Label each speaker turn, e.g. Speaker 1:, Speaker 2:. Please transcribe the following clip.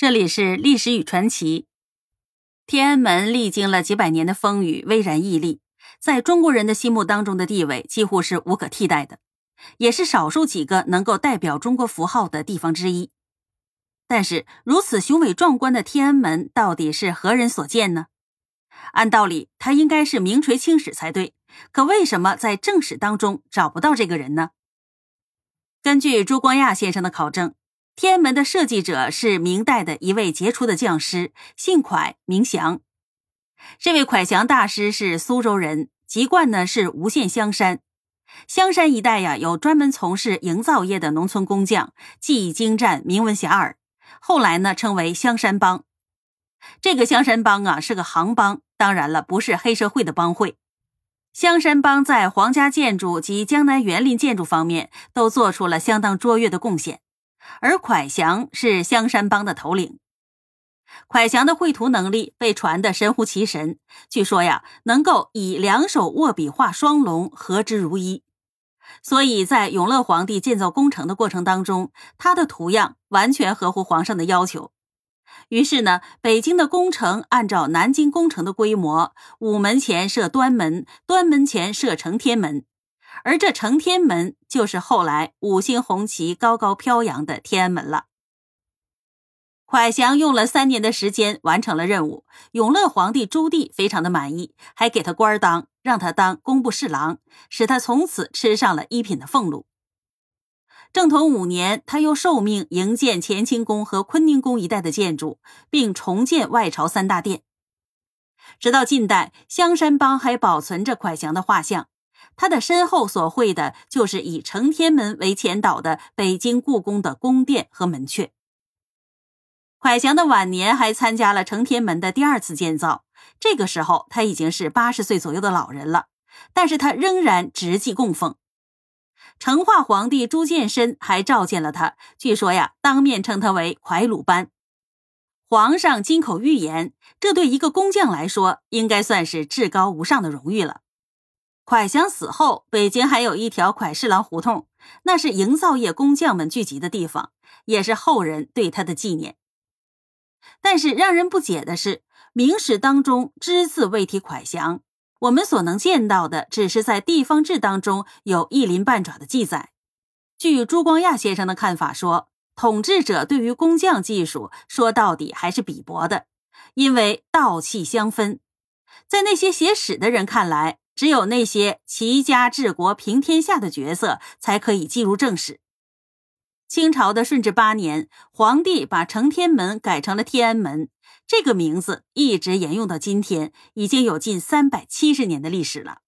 Speaker 1: 这里是历史与传奇。天安门历经了几百年的风雨，巍然屹立，在中国人的心目当中的地位几乎是无可替代的，也是少数几个能够代表中国符号的地方之一。但是，如此雄伟壮观的天安门到底是何人所建呢？按道理，它应该是名垂青史才对，可为什么在正史当中找不到这个人呢？根据朱光亚先生的考证。天安门的设计者是明代的一位杰出的匠师，姓蒯，名祥。这位蒯祥大师是苏州人，籍贯呢是吴县香山。香山一带呀，有专门从事营造业的农村工匠，技艺精湛，名闻遐迩。后来呢，称为香山帮。这个香山帮啊，是个行帮，当然了，不是黑社会的帮会。香山帮在皇家建筑及江南园林建筑方面都做出了相当卓越的贡献。而蒯祥是香山帮的头领。蒯祥的绘图能力被传得神乎其神，据说呀，能够以两手握笔画双龙，合之如一。所以在永乐皇帝建造宫城的过程当中，他的图样完全合乎皇上的要求。于是呢，北京的宫城按照南京宫城的规模，午门前设端门，端门前设承天门。而这承天门就是后来五星红旗高高飘扬的天安门了。蒯祥用了三年的时间完成了任务，永乐皇帝朱棣非常的满意，还给他官当，让他当工部侍郎，使他从此吃上了一品的俸禄。正统五年，他又受命营建乾清宫和坤宁宫一带的建筑，并重建外朝三大殿。直到近代，香山帮还保存着蒯祥的画像。他的身后所绘的，就是以承天门为前导的北京故宫的宫殿和门阙。蒯祥的晚年还参加了承天门的第二次建造，这个时候他已经是八十岁左右的老人了，但是他仍然直系供奉。成化皇帝朱见深还召见了他，据说呀，当面称他为蒯鲁班。皇上金口玉言，这对一个工匠来说，应该算是至高无上的荣誉了。蒯祥死后，北京还有一条蒯侍郎胡同，那是营造业工匠们聚集的地方，也是后人对他的纪念。但是让人不解的是，明史当中只字未提蒯祥，我们所能见到的只是在地方志当中有一鳞半爪的记载。据朱光亚先生的看法说，统治者对于工匠技术说到底还是鄙薄的，因为道气相分，在那些写史的人看来。只有那些齐家治国平天下的角色才可以进入正史。清朝的顺治八年，皇帝把承天门改成了天安门，这个名字一直沿用到今天，已经有近三百七十年的历史了。